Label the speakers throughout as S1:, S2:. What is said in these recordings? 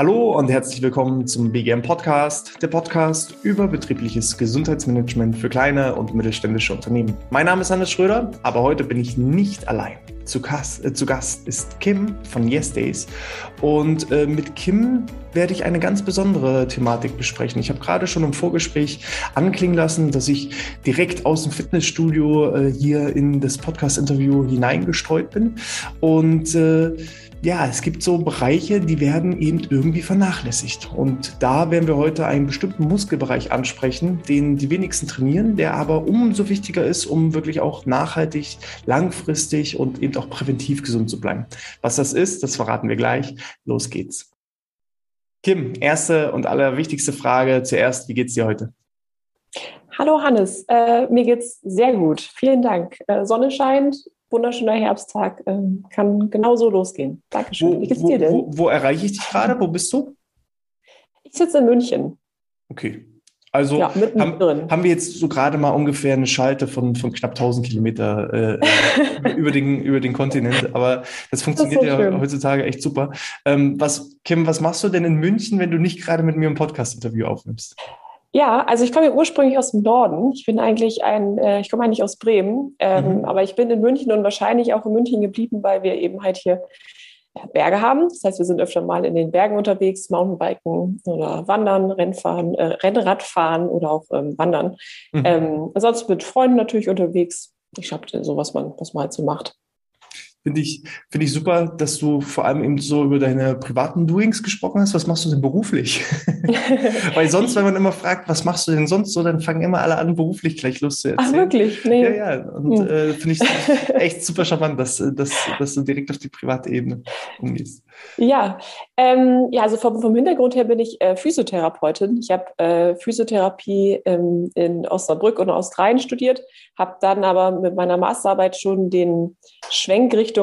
S1: Hallo und herzlich willkommen zum BGM Podcast, der Podcast über betriebliches Gesundheitsmanagement für kleine und mittelständische Unternehmen. Mein Name ist Hannes Schröder, aber heute bin ich nicht allein. Zu Gast, äh, zu Gast ist Kim von Yes Days und äh, mit Kim werde ich eine ganz besondere Thematik besprechen. Ich habe gerade schon im Vorgespräch anklingen lassen, dass ich direkt aus dem Fitnessstudio äh, hier in das Podcast-Interview hineingestreut bin und äh, ja, es gibt so Bereiche, die werden eben irgendwie vernachlässigt. Und da werden wir heute einen bestimmten Muskelbereich ansprechen, den die wenigsten trainieren, der aber umso wichtiger ist, um wirklich auch nachhaltig, langfristig und eben auch präventiv gesund zu bleiben. Was das ist, das verraten wir gleich. Los geht's. Kim, erste und allerwichtigste Frage zuerst. Wie geht's dir heute?
S2: Hallo Hannes, äh, mir geht's sehr gut. Vielen Dank. Äh, Sonne scheint, wunderschöner Herbsttag. Ähm, kann genauso losgehen. Dankeschön.
S1: Wo, Wie geht's dir denn? Wo, wo, erreiche ich dich gerade? Wo bist du?
S2: Ich sitze in München.
S1: Okay. Also ja, haben, haben, wir jetzt so gerade mal ungefähr eine Schalte von, von knapp 1000 Kilometer äh, äh über, den, über den Kontinent. Aber das funktioniert das ja schön. heutzutage echt super. Ähm, was, Kim, was machst du denn in München, wenn du nicht gerade mit mir ein Podcast-Interview aufnimmst?
S2: Ja, also ich komme ja ursprünglich aus dem Norden. Ich bin eigentlich ein, äh, ich komme eigentlich aus Bremen, ähm, mhm. aber ich bin in München und wahrscheinlich auch in München geblieben, weil wir eben halt hier ja, Berge haben. Das heißt, wir sind öfter mal in den Bergen unterwegs, Mountainbiken oder Wandern, Rennfahren, äh, Rennradfahren oder auch ähm, Wandern. Mhm. Ähm, ansonsten mit Freunden natürlich unterwegs. Ich habe so, was man, was man halt so macht.
S1: Finde ich, finde ich super, dass du vor allem eben so über deine privaten Doings gesprochen hast. Was machst du denn beruflich? Weil sonst, wenn man immer fragt, was machst du denn sonst so, dann fangen immer alle an, beruflich gleich Lust zu erzählen.
S2: Ach, wirklich? Nee.
S1: Ja, ja. Und hm. äh, finde ich echt super charmant, dass, dass, dass du direkt auf die private Ebene umgehst.
S2: Ja, ähm, ja, also vom, vom Hintergrund her bin ich äh, Physiotherapeutin. Ich habe äh, Physiotherapie ähm, in Osnabrück und Australien studiert, habe dann aber mit meiner Masterarbeit schon den Schwenk Richtung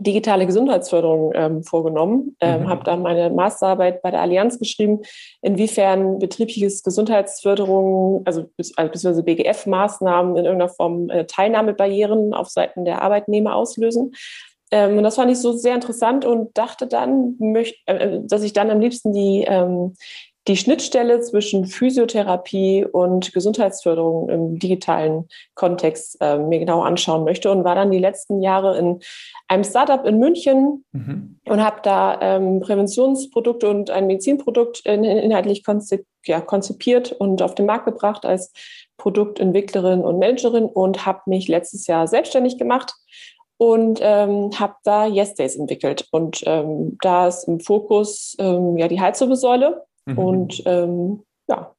S2: digitale Gesundheitsförderung ähm, vorgenommen, ähm, mhm. habe dann meine Masterarbeit bei der Allianz geschrieben, inwiefern betriebliches Gesundheitsförderung, also, also beziehungsweise BGF-Maßnahmen in irgendeiner Form äh, Teilnahmebarrieren auf Seiten der Arbeitnehmer auslösen. Ähm, und das fand ich so sehr interessant und dachte dann, möcht, äh, dass ich dann am liebsten die, ähm, die Schnittstelle zwischen Physiotherapie und Gesundheitsförderung im digitalen Kontext äh, mir genau anschauen möchte und war dann die letzten Jahre in einem Startup in München mhm. und habe da ähm, Präventionsprodukte und ein Medizinprodukt in, inhaltlich konzip, ja, konzipiert und auf den Markt gebracht als Produktentwicklerin und Managerin und habe mich letztes Jahr selbstständig gemacht und ähm, habe da Yes Days entwickelt. Und ähm, da ist im Fokus ähm, ja die Halswirbelsäule. Mhm. Und ähm, ja,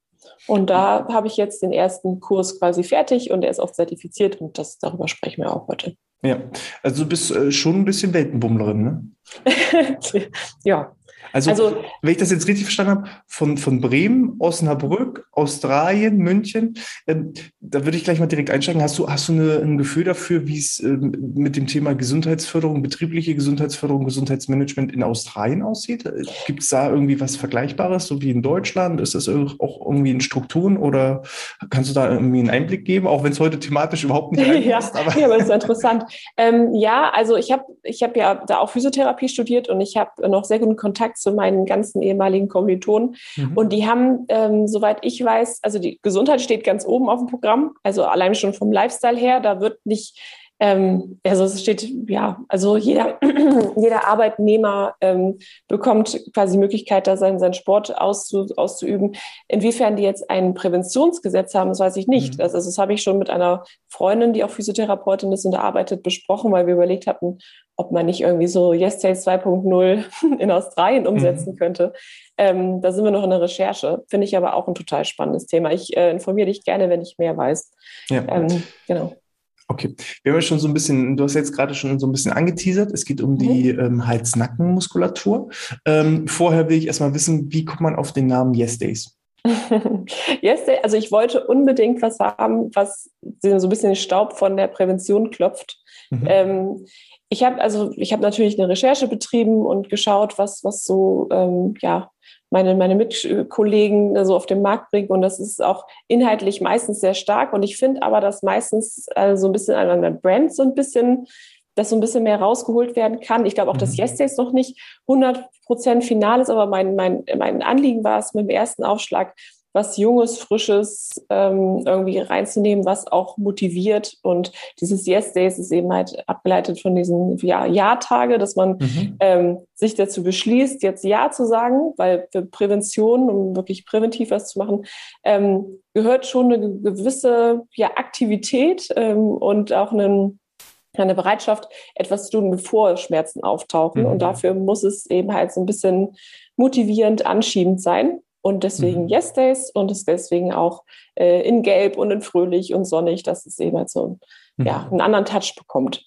S2: und da habe ich jetzt den ersten Kurs quasi fertig und er ist auch zertifiziert und das darüber sprechen wir auch heute.
S1: Ja, also du bist äh, schon ein bisschen Weltenbummlerin, ne?
S2: ja,
S1: also, also, wenn ich das jetzt richtig verstanden habe, von, von Bremen, Osnabrück, Australien, München, ähm, da würde ich gleich mal direkt einsteigen. Hast du, hast du eine, ein Gefühl dafür, wie es ähm, mit dem Thema Gesundheitsförderung, betriebliche Gesundheitsförderung, Gesundheitsmanagement in Australien aussieht? Gibt es da irgendwie was Vergleichbares, so wie in Deutschland? Ist das auch irgendwie in Strukturen oder kannst du da irgendwie einen Einblick geben, auch wenn es heute thematisch überhaupt nicht
S2: reinpasst? ja, aber, ja, aber das ist interessant. Ähm, ja, also ich habe ich hab ja da auch Physiotherapie studiert und ich habe noch sehr guten Kontakt zu meinen ganzen ehemaligen Kommilitonen. Mhm. Und die haben, ähm, soweit ich weiß, also die Gesundheit steht ganz oben auf dem Programm. Also allein schon vom Lifestyle her, da wird nicht ähm, also es steht, ja, also jeder, jeder Arbeitnehmer ähm, bekommt quasi die Möglichkeit, da seinen, seinen Sport auszu, auszuüben. Inwiefern die jetzt ein Präventionsgesetz haben, das weiß ich nicht. Mhm. Also das habe ich schon mit einer Freundin, die auch Physiotherapeutin ist und arbeitet, besprochen, weil wir überlegt hatten, ob man nicht irgendwie so Yes Sales 2.0 in Australien mhm. umsetzen mhm. könnte. Ähm, da sind wir noch in der Recherche. Finde ich aber auch ein total spannendes Thema. Ich äh, informiere dich gerne, wenn ich mehr weiß.
S1: Ja. Ähm, genau. Okay, wir haben ja schon so ein bisschen, du hast jetzt gerade schon so ein bisschen angeteasert, es geht um mhm. die ähm, Hals-Nacken-Muskulatur. Ähm, vorher will ich erstmal wissen, wie kommt man auf den Namen Yes Days?
S2: yes Day, also ich wollte unbedingt was haben, was so ein bisschen den Staub von der Prävention klopft. Mhm. Ähm, ich habe also ich habe natürlich eine Recherche betrieben und geschaut, was was so ähm, ja meine, meine Mitkollegen so auf den Markt bringen. Und das ist auch inhaltlich meistens sehr stark. Und ich finde aber, dass meistens äh, so ein bisschen an der Brand so ein bisschen dass so ein bisschen mehr rausgeholt werden kann. Ich glaube auch, dass mhm. Yes noch nicht 100 Prozent final ist, aber mein, mein, mein Anliegen war es mit dem ersten Aufschlag, was Junges, Frisches ähm, irgendwie reinzunehmen, was auch motiviert. Und dieses Yes Days ist eben halt abgeleitet von diesen ja, Ja-Tage, dass man mhm. ähm, sich dazu beschließt, jetzt Ja zu sagen, weil für Prävention, um wirklich präventiv was zu machen, ähm, gehört schon eine gewisse ja, Aktivität ähm, und auch einen eine Bereitschaft, etwas zu tun, bevor Schmerzen auftauchen. Mhm. Und dafür muss es eben halt so ein bisschen motivierend, anschiebend sein. Und deswegen mhm. Yes Days und es deswegen auch äh, in Gelb und in Fröhlich und sonnig, dass es eben halt so mhm. ja, einen anderen Touch bekommt.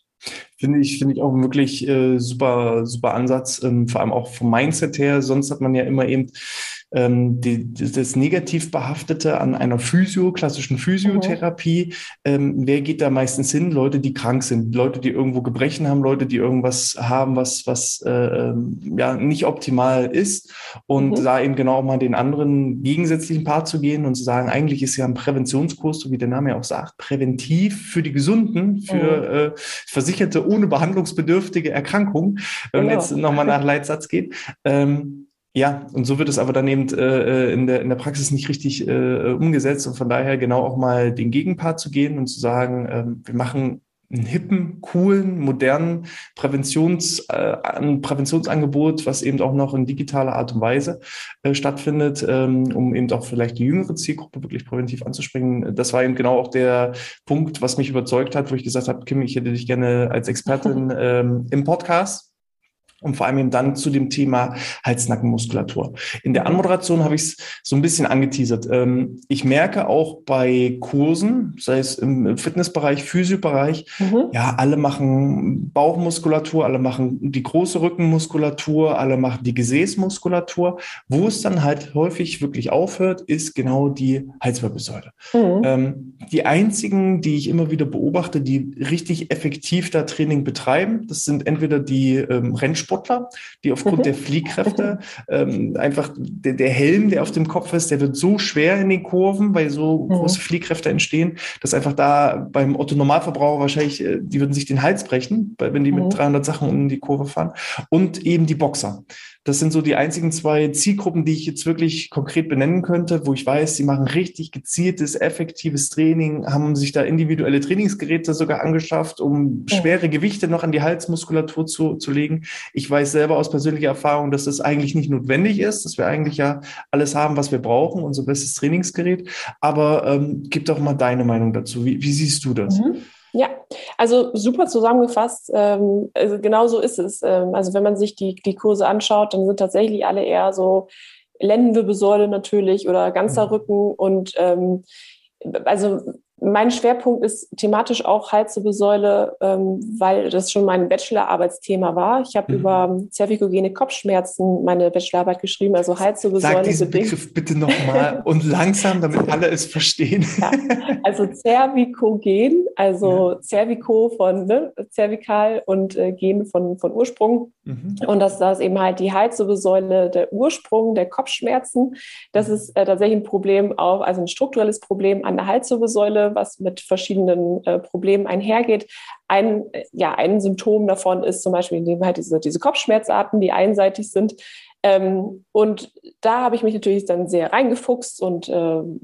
S1: Finde ich, finde ich auch wirklich äh, super, super Ansatz, ähm, vor allem auch vom Mindset her. Sonst hat man ja immer eben ähm, die, das negativ behaftete an einer Physio, klassischen Physiotherapie. Mhm. Ähm, wer geht da meistens hin? Leute, die krank sind, Leute, die irgendwo Gebrechen haben, Leute, die irgendwas haben, was, was äh, ähm, ja nicht optimal ist. Und mhm. da eben genau mal den anderen gegensätzlichen Part zu gehen und zu sagen, eigentlich ist ja ein Präventionskurs, so wie der Name ja auch sagt, präventiv für die Gesunden, für mhm. äh, Versicherte ohne behandlungsbedürftige Erkrankung, wenn genau. man jetzt nochmal nach Leitsatz geht. Ähm, ja, und so wird es aber dann eben äh, äh, in, der, in der Praxis nicht richtig äh, umgesetzt und von daher genau auch mal den Gegenpart zu gehen und zu sagen, ähm, wir machen einen hippen, coolen, modernen Präventions, äh, Präventionsangebot, was eben auch noch in digitaler Art und Weise äh, stattfindet, ähm, um eben auch vielleicht die jüngere Zielgruppe wirklich präventiv anzusprechen. Das war eben genau auch der Punkt, was mich überzeugt hat, wo ich gesagt habe, Kim, ich hätte dich gerne als Expertin ähm, im Podcast und vor allem eben dann zu dem Thema Hals-Nackenmuskulatur. In der Anmoderation habe ich es so ein bisschen angeteasert. Ähm, ich merke auch bei Kursen, sei es im Fitnessbereich, Physiobereich, mhm. ja, alle machen Bauchmuskulatur, alle machen die große Rückenmuskulatur, alle machen die Gesäßmuskulatur. Wo es dann halt häufig wirklich aufhört, ist genau die Halswirbelsäule. Mhm. Ähm, die einzigen, die ich immer wieder beobachte, die richtig effektiv da Training betreiben, das sind entweder die ähm, Rennsportler, Sportler, die aufgrund mhm. der Fliehkräfte ähm, einfach der, der, Helm, der auf dem Kopf ist, der wird so schwer in den Kurven, weil so mhm. große Fliehkräfte entstehen, dass einfach da beim Otto Normalverbraucher wahrscheinlich, äh, die würden sich den Hals brechen, wenn die mit mhm. 300 Sachen um die Kurve fahren. Und eben die Boxer. Das sind so die einzigen zwei Zielgruppen, die ich jetzt wirklich konkret benennen könnte, wo ich weiß, sie machen richtig gezieltes, effektives Training, haben sich da individuelle Trainingsgeräte sogar angeschafft, um schwere Gewichte noch an die Halsmuskulatur zu, zu legen. Ich weiß selber aus persönlicher Erfahrung, dass das eigentlich nicht notwendig ist, dass wir eigentlich ja alles haben, was wir brauchen, unser bestes Trainingsgerät. Aber ähm, gib doch mal deine Meinung dazu. Wie, wie siehst du das?
S2: Mhm. Ja, also super zusammengefasst. Ähm, also genau so ist es. Ähm, also wenn man sich die, die Kurse anschaut, dann sind tatsächlich alle eher so Lendenwirbelsäule natürlich oder ganzer mhm. Rücken und ähm, also mein Schwerpunkt ist thematisch auch Halswirbelsäule, ähm, weil das schon mein Bachelorarbeitsthema war. Ich habe mhm. über zervikogene Kopfschmerzen meine Bachelorarbeit geschrieben, also Halswirbelsäule.
S1: Sag diesen bedingt. Begriff bitte nochmal und langsam, damit alle es verstehen.
S2: Ja, also zervikogen, also ja. Cervico von ne, zervikal und äh, Gen von, von Ursprung. Mhm. Und das, das ist eben halt die Halswirbelsäule, der Ursprung der Kopfschmerzen. Das mhm. ist äh, tatsächlich ein Problem auch, also ein strukturelles Problem an der Halswirbelsäule was mit verschiedenen äh, Problemen einhergeht. Ein, ja, ein Symptom davon ist zum Beispiel indem halt diese, diese Kopfschmerzarten, die einseitig sind. Ähm, und da habe ich mich natürlich dann sehr reingefuchst und äh,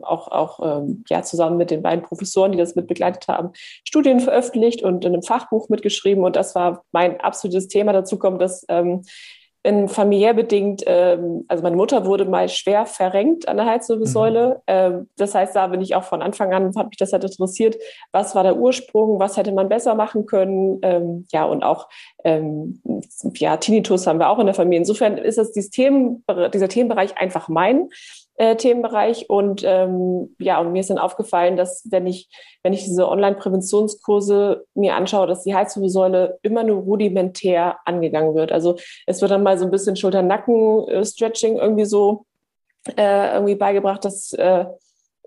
S2: auch, auch ähm, ja, zusammen mit den beiden Professoren, die das mit begleitet haben, Studien veröffentlicht und in einem Fachbuch mitgeschrieben. Und das war mein absolutes Thema. Dazu kommt, dass ähm, in familiär bedingt, ähm, also meine Mutter wurde mal schwer verrenkt an der Halswirbelsäule. Mhm. Ähm, das heißt, da bin ich auch von Anfang an, hat mich das halt interessiert, was war der Ursprung, was hätte man besser machen können. Ähm, ja, und auch ähm, ja, Tinnitus haben wir auch in der Familie. Insofern ist das dieses Themen, dieser Themenbereich einfach mein äh, Themenbereich. Und ähm, ja, und mir ist dann aufgefallen, dass wenn ich, wenn ich diese Online-Präventionskurse mir anschaue, dass die Halswirbelsäule immer nur rudimentär angegangen wird. Also es wird dann mal so ein bisschen Schulter-Nacken-Stretching irgendwie so äh, irgendwie beigebracht, dass äh,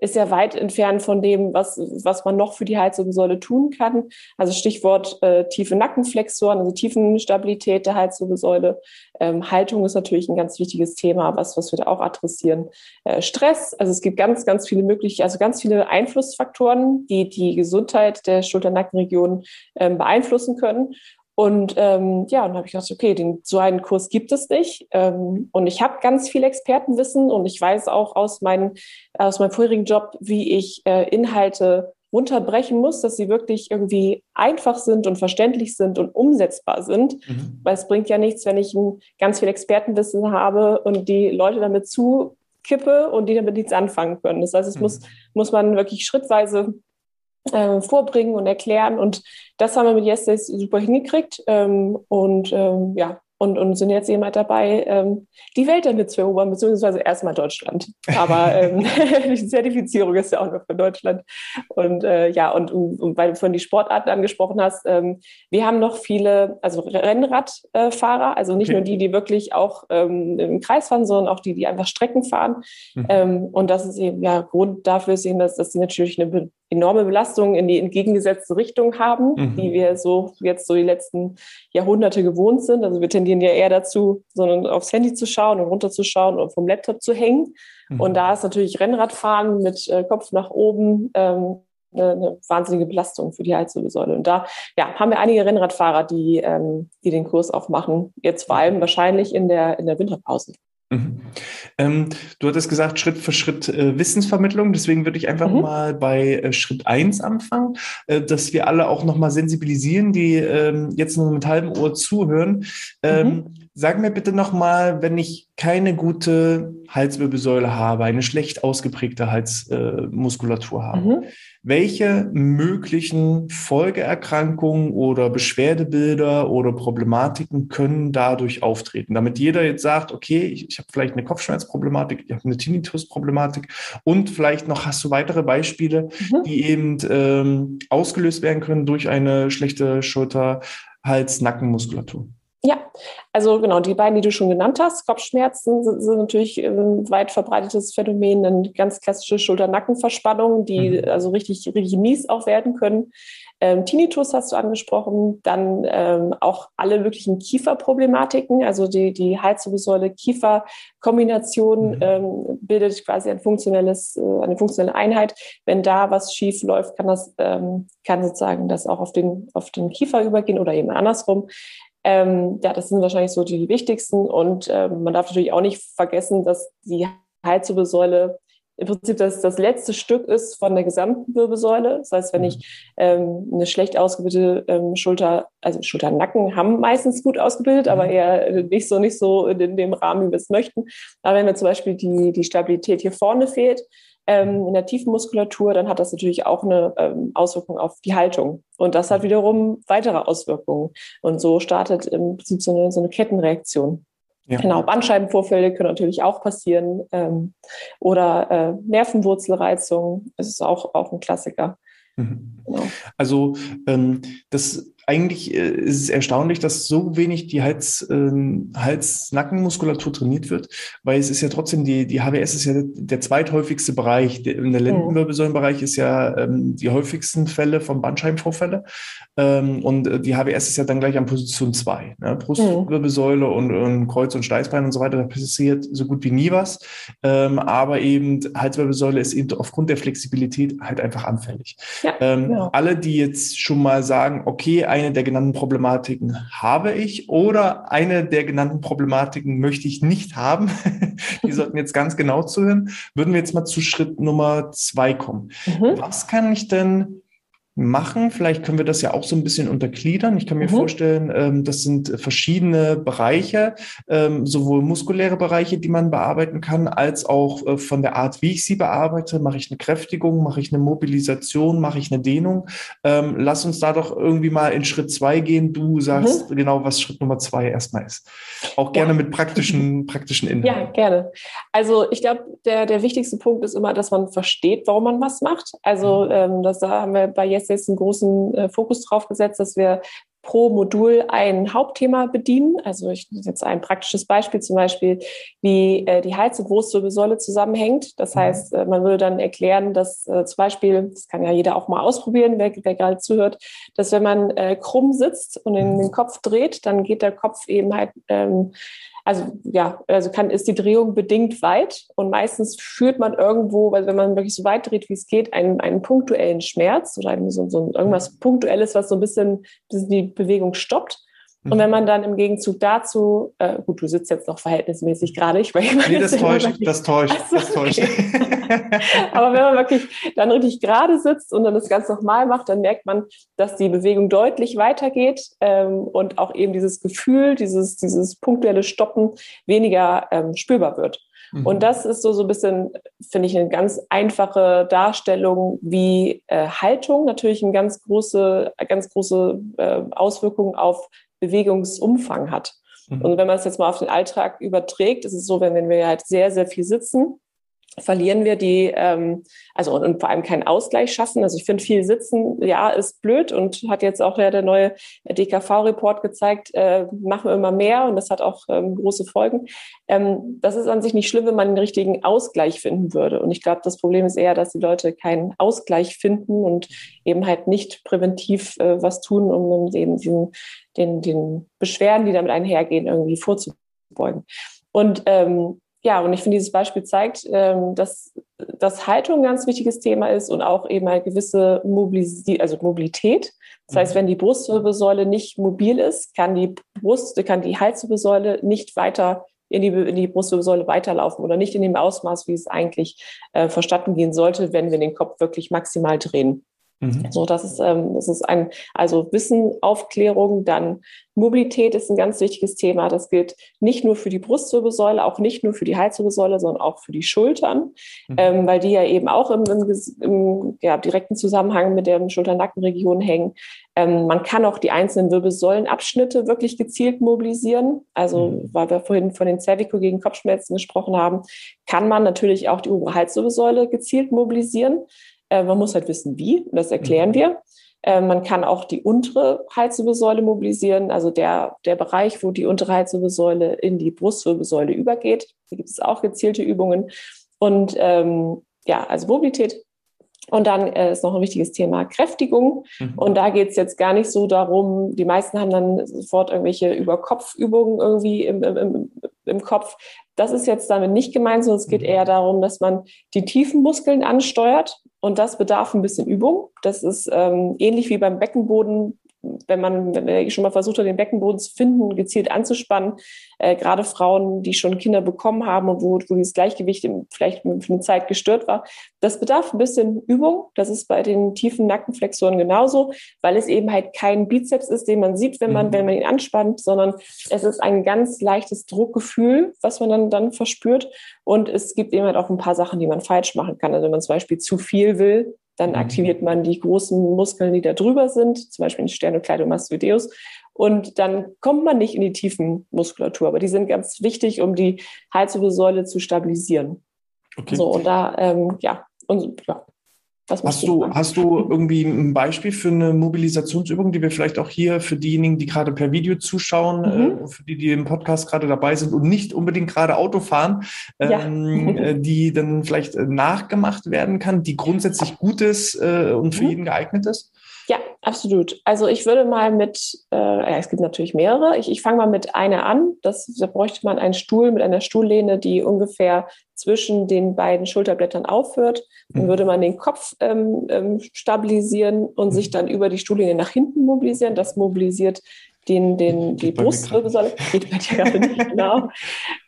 S2: ist ja weit entfernt von dem, was, was man noch für die Halswirbelsäule tun kann. Also Stichwort äh, tiefe Nackenflexoren, also Tiefenstabilität der Halswirbelsäule. Ähm, Haltung ist natürlich ein ganz wichtiges Thema, was, was wir da auch adressieren. Äh, Stress, also es gibt ganz, ganz viele mögliche, also ganz viele Einflussfaktoren, die die Gesundheit der Schulter-Nackenregion ähm, beeinflussen können. Und ähm, ja, dann habe ich gedacht, okay, den, so einen Kurs gibt es nicht. Ähm, und ich habe ganz viel Expertenwissen und ich weiß auch aus, mein, aus meinem vorherigen Job, wie ich äh, Inhalte runterbrechen muss, dass sie wirklich irgendwie einfach sind und verständlich sind und umsetzbar sind. Mhm. Weil es bringt ja nichts, wenn ich ein, ganz viel Expertenwissen habe und die Leute damit zukippe und die damit nichts anfangen können. Das heißt, es mhm. muss, muss man wirklich schrittweise äh, vorbringen und erklären. Und das haben wir mit Yesterdays super hingekriegt. Ähm, und ähm, ja, und, und sind jetzt jemand dabei, ähm, die Welt damit zu erobern, beziehungsweise erstmal Deutschland. Aber ähm, die Zertifizierung ist ja auch nur für Deutschland. Und äh, ja, und, und, weil du von die Sportarten angesprochen hast, ähm, wir haben noch viele, also Rennradfahrer, also nicht okay. nur die, die wirklich auch ähm, im Kreis fahren, sondern auch die, die einfach Strecken fahren. Mhm. Ähm, und das ist eben ja Grund dafür sehen, dass, dass sie natürlich eine enorme Belastung in die entgegengesetzte Richtung haben, mhm. die wir so jetzt so die letzten Jahrhunderte gewohnt sind. Also wir tendieren ja eher dazu, sondern aufs Handy zu schauen und runterzuschauen und vom Laptop zu hängen. Mhm. Und da ist natürlich Rennradfahren mit äh, Kopf nach oben ähm, eine, eine, wahnsinnige Belastung für die Halswirbelsäule. Und da ja, haben wir einige Rennradfahrer, die, ähm, die den Kurs auch machen. Jetzt vor allem wahrscheinlich in der, in der Winterpause.
S1: Mhm. Ähm, du hattest gesagt, Schritt für Schritt äh, Wissensvermittlung. Deswegen würde ich einfach mhm. mal bei äh, Schritt eins anfangen, äh, dass wir alle auch nochmal sensibilisieren, die ähm, jetzt nur mit halbem Ohr zuhören. Ähm, mhm. Sag mir bitte nochmal, wenn ich keine gute Halswirbelsäule habe, eine schlecht ausgeprägte Halsmuskulatur habe, mhm welche möglichen Folgeerkrankungen oder Beschwerdebilder oder Problematiken können dadurch auftreten, damit jeder jetzt sagt, okay, ich, ich habe vielleicht eine Kopfschmerzproblematik, ich habe eine Tinnitusproblematik und vielleicht noch hast du weitere Beispiele, mhm. die eben ähm, ausgelöst werden können durch eine schlechte Schulter, Hals, Nackenmuskulatur.
S2: Ja, also genau, die beiden, die du schon genannt hast, Kopfschmerzen sind, sind natürlich ein weit verbreitetes Phänomen, eine ganz klassische Schulter-Nackenverspannung, die mhm. also richtig, richtig mies auch werden können. Ähm, Tinnitus hast du angesprochen, dann ähm, auch alle möglichen Kieferproblematiken, also die, die Halswirbelsäule Kiefer-Kombination mhm. ähm, bildet quasi ein funktionelles, äh, eine funktionelle Einheit. Wenn da was schief läuft, kann das, ähm, kann sozusagen das auch auf den, auf den Kiefer übergehen oder eben andersrum. Ähm, ja, das sind wahrscheinlich so die wichtigsten. Und ähm, man darf natürlich auch nicht vergessen, dass die Halswirbelsäule im Prinzip das, das letzte Stück ist von der gesamten Wirbelsäule. Das heißt, wenn ich ähm, eine schlecht ausgebildete ähm, Schulter, also Schulternacken haben meistens gut ausgebildet, aber mhm. eher nicht so, nicht so in dem Rahmen, wie wir es möchten. Aber wenn mir zum Beispiel die, die Stabilität hier vorne fehlt, ähm, in der tiefen Muskulatur, dann hat das natürlich auch eine ähm, Auswirkung auf die Haltung. Und das hat wiederum weitere Auswirkungen. Und so startet im Prinzip so eine, so eine Kettenreaktion. Ja. Genau, Bandscheibenvorfälle können natürlich auch passieren. Ähm, oder äh, Nervenwurzelreizung, das ist auch, auch ein Klassiker.
S1: Mhm. Genau. Also ähm, das eigentlich äh, ist es erstaunlich, dass so wenig die Hals, äh, Hals-Nackenmuskulatur trainiert wird, weil es ist ja trotzdem die, die HWS ist ja der zweithäufigste Bereich. Der, in der Lendenwirbelsäulenbereich ist ja ähm, die häufigsten Fälle von Bandscheibenvorfälle. Ähm, und äh, die HWS ist ja dann gleich an Position zwei. Ne? Brustwirbelsäule mhm. und, und Kreuz- und Steißbein und so weiter, da passiert so gut wie nie was. Ähm, aber eben Halswirbelsäule ist eben aufgrund der Flexibilität halt einfach anfällig. Ja, ähm, ja. Alle, die jetzt schon mal sagen, okay, ein eine der genannten Problematiken habe ich oder eine der genannten Problematiken möchte ich nicht haben. Die sollten jetzt ganz genau zuhören. Würden wir jetzt mal zu Schritt Nummer zwei kommen. Mhm. Was kann ich denn machen. Vielleicht können wir das ja auch so ein bisschen untergliedern. Ich kann mir mhm. vorstellen, ähm, das sind verschiedene Bereiche, ähm, sowohl muskuläre Bereiche, die man bearbeiten kann, als auch äh, von der Art, wie ich sie bearbeite. Mache ich eine Kräftigung, mache ich eine Mobilisation, mache ich eine Dehnung. Ähm, lass uns da doch irgendwie mal in Schritt zwei gehen. Du sagst mhm. genau, was Schritt Nummer zwei erstmal ist. Auch gerne ja. mit praktischen, praktischen Inhalten.
S2: Ja, gerne. Also ich glaube, der, der wichtigste Punkt ist immer, dass man versteht, warum man was macht. Also mhm. das da haben wir bei Yes jetzt einen großen äh, Fokus drauf gesetzt, dass wir pro Modul ein Hauptthema bedienen. Also ich jetzt ein praktisches Beispiel zum Beispiel, wie äh, die Hals- und Brustwirbelsäule zusammenhängt. Das mhm. heißt, äh, man würde dann erklären, dass äh, zum Beispiel, das kann ja jeder auch mal ausprobieren, wer, wer gerade zuhört, dass wenn man äh, krumm sitzt und in den Kopf dreht, dann geht der Kopf eben halt ähm, also ja, also kann, ist die Drehung bedingt weit und meistens führt man irgendwo, weil wenn man wirklich so weit dreht, wie es geht, einen, einen punktuellen Schmerz oder so, so irgendwas Punktuelles, was so ein bisschen, bisschen die Bewegung stoppt. Und wenn man dann im Gegenzug dazu, äh, gut, du sitzt jetzt noch verhältnismäßig gerade, ich
S1: meine, nee, das täuscht, das täuscht, also, das täuscht.
S2: Okay. Aber wenn man wirklich dann richtig gerade sitzt und dann das ganz nochmal macht, dann merkt man, dass die Bewegung deutlich weitergeht ähm, und auch eben dieses Gefühl, dieses, dieses punktuelle Stoppen weniger ähm, spürbar wird. Mhm. Und das ist so, so ein bisschen, finde ich, eine ganz einfache Darstellung, wie äh, Haltung natürlich eine ganz große, ganz große äh, Auswirkung auf Bewegungsumfang hat. Mhm. Und wenn man es jetzt mal auf den Alltag überträgt, ist es so, wenn, wenn wir halt sehr, sehr viel sitzen, verlieren wir die, ähm, also und, und, vor allem keinen Ausgleich schaffen. Also ich finde viel Sitzen, ja, ist blöd und hat jetzt auch ja der neue DKV-Report gezeigt, äh, machen wir immer mehr und das hat auch ähm, große Folgen. Ähm, das ist an sich nicht schlimm, wenn man den richtigen Ausgleich finden würde. Und ich glaube, das Problem ist eher, dass die Leute keinen Ausgleich finden und eben halt nicht präventiv äh, was tun, um eben diesen, den, den Beschwerden, die damit einhergehen, irgendwie vorzubeugen. Und ähm, ja, und ich finde, dieses Beispiel zeigt, ähm, dass, dass Haltung ein ganz wichtiges Thema ist und auch eben eine gewisse Mobilis also Mobilität. Das heißt, mhm. wenn die Brustwirbelsäule nicht mobil ist, kann die Brust, kann die Halswirbelsäule nicht weiter in die, in die Brustwirbelsäule weiterlaufen oder nicht in dem Ausmaß, wie es eigentlich äh, verstatten gehen sollte, wenn wir den Kopf wirklich maximal drehen. Mhm. So, das ist, ähm, das ist ein, also Wissen, Aufklärung, dann Mobilität ist ein ganz wichtiges Thema. Das gilt nicht nur für die Brustwirbelsäule, auch nicht nur für die Halswirbelsäule, sondern auch für die Schultern, mhm. ähm, weil die ja eben auch im, im, im ja, direkten Zusammenhang mit der Schulter-Nackenregion hängen. Ähm, man kann auch die einzelnen Wirbelsäulenabschnitte wirklich gezielt mobilisieren. Also, mhm. weil wir vorhin von den Cervico gegen Kopfschmerzen gesprochen haben, kann man natürlich auch die obere Halswirbelsäule gezielt mobilisieren. Äh, man muss halt wissen, wie, und das erklären mhm. wir. Äh, man kann auch die untere Halswirbelsäule mobilisieren, also der, der Bereich, wo die untere Halswirbelsäule in die Brustwirbelsäule übergeht. Da gibt es auch gezielte Übungen. Und ähm, ja, also Mobilität. Und dann äh, ist noch ein wichtiges Thema Kräftigung. Mhm. Und da geht es jetzt gar nicht so darum, die meisten haben dann sofort irgendwelche Überkopfübungen irgendwie im, im, im Kopf. Das ist jetzt damit nicht gemeint, sondern es geht mhm. eher darum, dass man die tiefen Muskeln ansteuert. Und das bedarf ein bisschen Übung. Das ist ähm, ähnlich wie beim Beckenboden wenn man, wenn man schon mal versucht hat, den Beckenboden zu finden, gezielt anzuspannen, äh, gerade Frauen, die schon Kinder bekommen haben und wo, wo das Gleichgewicht vielleicht für eine Zeit gestört war, das bedarf ein bisschen Übung. Das ist bei den tiefen Nackenflexoren genauso, weil es eben halt kein Bizeps ist, den man sieht, wenn man, mhm. wenn man ihn anspannt, sondern es ist ein ganz leichtes Druckgefühl, was man dann, dann verspürt. Und es gibt eben halt auch ein paar Sachen, die man falsch machen kann. Also wenn man zum Beispiel zu viel will, dann mhm. aktiviert man die großen Muskeln, die da drüber sind, zum Beispiel den Sternocleidomastoideus. Und dann kommt man nicht in die tiefen Muskulatur. Aber die sind ganz wichtig, um die Halswirbelsäule zu stabilisieren. Okay. So, und da, ähm, ja, und ja,
S1: hast du, hast du irgendwie ein Beispiel für eine Mobilisationsübung, die wir vielleicht auch hier für diejenigen, die gerade per Video zuschauen, mhm. äh, für die, die im Podcast gerade dabei sind und nicht unbedingt gerade Auto fahren, ähm, ja. Äh, die dann vielleicht äh, nachgemacht werden kann, die grundsätzlich gut ist äh, und für mhm. jeden geeignet ist?
S2: Ja, absolut. Also ich würde mal mit, äh, ja, es gibt natürlich mehrere. Ich, ich fange mal mit einer an. Das, da bräuchte man einen Stuhl mit einer Stuhllehne, die ungefähr zwischen den beiden Schulterblättern aufhört. Dann mhm. würde man den Kopf ähm, ähm, stabilisieren und mhm. sich dann über die Stuhllehne nach hinten mobilisieren. Das mobilisiert den, den, die Brustwirbelsäule. Geht bei dir gerade nicht, genau.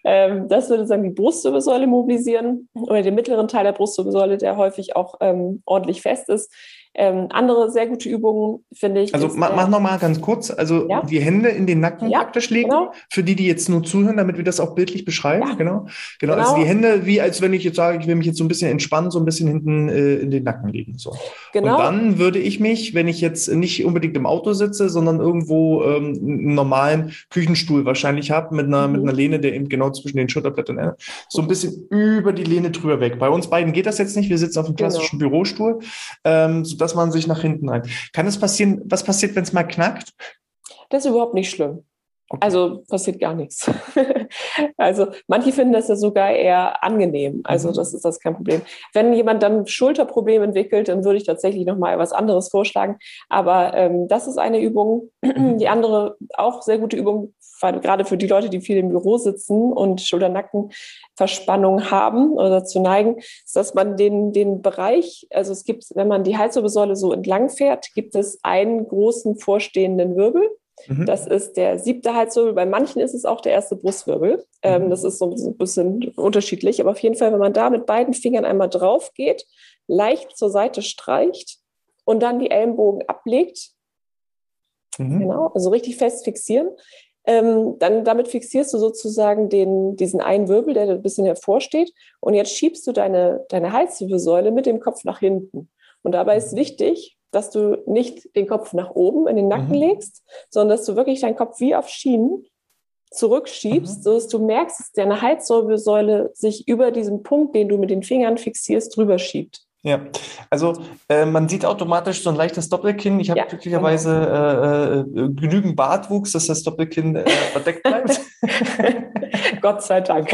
S2: Ähm, das würde sagen, die Brustwirbelsäule mobilisieren oder den mittleren Teil der Brustwirbelsäule, der häufig auch ähm, ordentlich fest ist. Ähm, andere sehr gute Übungen finde ich.
S1: Also ist, mach, mach noch mal ganz kurz, also ja? die Hände in den Nacken ja, praktisch legen, genau. für die, die jetzt nur zuhören, damit wir das auch bildlich beschreiben. Ja. Genau. genau. genau. Also die Hände, wie als wenn ich jetzt sage, ich will mich jetzt so ein bisschen entspannen, so ein bisschen hinten äh, in den Nacken legen. So. Genau. Und dann würde ich mich, wenn ich jetzt nicht unbedingt im Auto sitze, sondern irgendwo ähm, einen normalen Küchenstuhl wahrscheinlich habe, mit einer, mhm. mit einer Lehne, der eben genau zwischen den Schulterblättern, äh, so ein bisschen über die Lehne drüber weg. Bei uns beiden geht das jetzt nicht. Wir sitzen auf einem genau. klassischen. Bürostuhl. Ähm, dass man sich nach hinten ein. Kann es passieren, was passiert, wenn es mal knackt?
S2: Das ist überhaupt nicht schlimm. Okay. Also passiert gar nichts. also manche finden das ja sogar eher angenehm. Also mhm. das ist das kein Problem. Wenn jemand dann Schulterprobleme entwickelt, dann würde ich tatsächlich noch mal was anderes vorschlagen. Aber ähm, das ist eine Übung. Mhm. Die andere auch sehr gute Übung, gerade für die Leute, die viel im Büro sitzen und Schulter-Nacken-Verspannung haben oder zu neigen, ist, dass man den, den Bereich, also es gibt, wenn man die Halswirbelsäule so entlang fährt, gibt es einen großen vorstehenden Wirbel Mhm. Das ist der siebte Halswirbel. Bei manchen ist es auch der erste Brustwirbel. Ähm, mhm. das ist so ein bisschen unterschiedlich. Aber auf jeden Fall, wenn man da mit beiden Fingern einmal drauf geht, leicht zur Seite streicht und dann die Ellenbogen ablegt. Mhm. Genau, also richtig fest fixieren. Ähm, dann damit fixierst du sozusagen den, diesen einen Wirbel, der ein bisschen hervorsteht. Und jetzt schiebst du deine, deine Halswirbelsäule mit dem Kopf nach hinten. Und dabei ist wichtig, dass du nicht den Kopf nach oben in den Nacken mhm. legst, sondern dass du wirklich deinen Kopf wie auf Schienen zurückschiebst, mhm. sodass du merkst, dass deine Halswirbelsäule sich über diesen Punkt, den du mit den Fingern fixierst, drüber schiebt.
S1: Ja, also äh, man sieht automatisch so ein leichtes Doppelkinn. Ich habe ja, glücklicherweise genau. äh, äh, genügend Bartwuchs, dass das Doppelkinn äh, verdeckt bleibt.
S2: Gott sei Dank.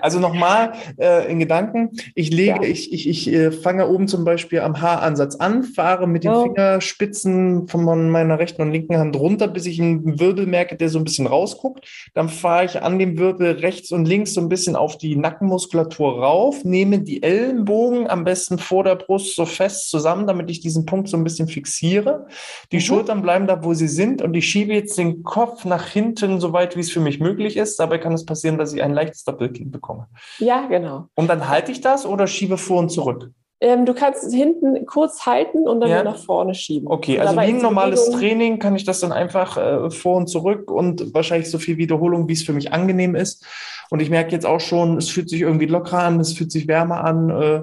S1: Also nochmal äh, in Gedanken. Ich lege, ja. ich, ich, ich äh, fange oben zum Beispiel am Haaransatz an, fahre mit den oh. Fingerspitzen von meiner rechten und linken Hand runter, bis ich einen Wirbel merke, der so ein bisschen rausguckt. Dann fahre ich an dem Wirbel rechts und links so ein bisschen auf die Nackenmuskulatur rauf, nehme die Ellenbogen am besten vor der Brust so fest zusammen, damit ich diesen Punkt so ein bisschen fixiere. Die mhm. Schultern bleiben da, wo sie sind und ich schiebe jetzt den Kopf nach hinten, so weit wie es für mich möglich ist. Dabei kann es passieren, dass ich ein leichtes Doppelkinn bekomme.
S2: Ja, genau.
S1: Und dann halte ich das oder schiebe vor und zurück?
S2: Ähm, du kannst hinten kurz halten und dann ja. nach vorne schieben.
S1: Okay, also wie ein normales Bewegung Training kann ich das dann einfach äh, vor und zurück und wahrscheinlich so viel Wiederholung, wie es für mich angenehm ist. Und ich merke jetzt auch schon, es fühlt sich irgendwie lockerer an, es fühlt sich wärmer an. Äh,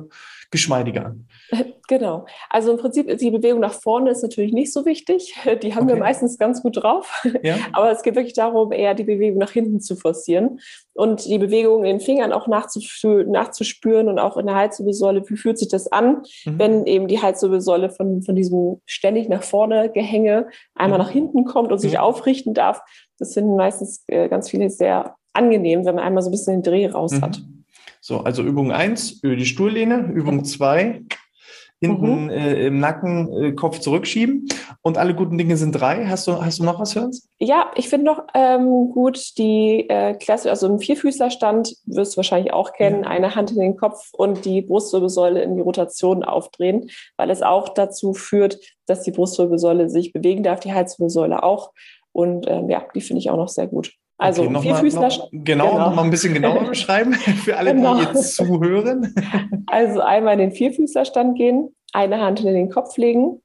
S1: geschmeidiger an.
S2: Genau. Also im Prinzip die Bewegung nach vorne ist natürlich nicht so wichtig. Die haben okay. wir meistens ganz gut drauf. Ja. Aber es geht wirklich darum, eher die Bewegung nach hinten zu forcieren und die Bewegung in den Fingern auch nachzuspüren und auch in der Halswirbelsäule. Wie fühlt sich das an, mhm. wenn eben die Halswirbelsäule von, von diesem ständig nach vorne Gehänge einmal mhm. nach hinten kommt und sich mhm. aufrichten darf? Das sind meistens äh, ganz viele sehr angenehm, wenn man einmal so ein bisschen den Dreh raus mhm. hat.
S1: So, also Übung 1, über die Stuhllehne. Übung 2, hinten mhm. äh, im Nacken äh, Kopf zurückschieben. Und alle guten Dinge sind drei. Hast du, hast du noch was für uns?
S2: Ja, ich finde noch ähm, gut die äh, Klasse, also im Vierfüßlerstand wirst du wahrscheinlich auch kennen, ja. eine Hand in den Kopf und die Brustwirbelsäule in die Rotation aufdrehen, weil es auch dazu führt, dass die Brustwirbelsäule sich bewegen darf, die Halswirbelsäule auch. Und ähm, ja, die finde ich auch noch sehr gut. Also okay, Vierfüßler.
S1: Mal, noch, genau, genau. noch mal ein bisschen genauer beschreiben für alle, genau. die jetzt zuhören.
S2: Also einmal in den Vierfüßlerstand gehen, eine Hand in den Kopf legen,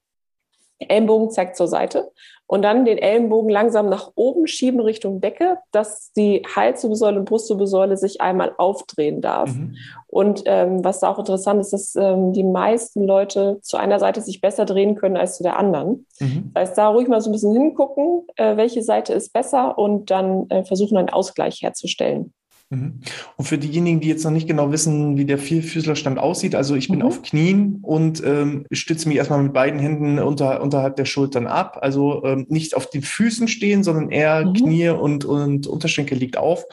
S2: Ellenbogen zeigt zur Seite und dann den Ellenbogen langsam nach oben schieben Richtung Decke, dass die Halswirbelsäule und Brustwirbelsäule sich einmal aufdrehen darf. Mhm. Und ähm, was da auch interessant ist, dass ähm, die meisten Leute zu einer Seite sich besser drehen können als zu der anderen. Mhm. Das heißt, da ruhig mal so ein bisschen hingucken, äh, welche Seite ist besser und dann äh, versuchen, einen Ausgleich herzustellen.
S1: Mhm. Und für diejenigen, die jetzt noch nicht genau wissen, wie der Vierfüßlerstand aussieht, also ich bin mhm. auf Knien und ähm, stütze mich erstmal mit beiden Händen unter, unterhalb der Schultern ab. Also ähm, nicht auf den Füßen stehen, sondern eher mhm. Knie und, und Unterschenkel liegt auf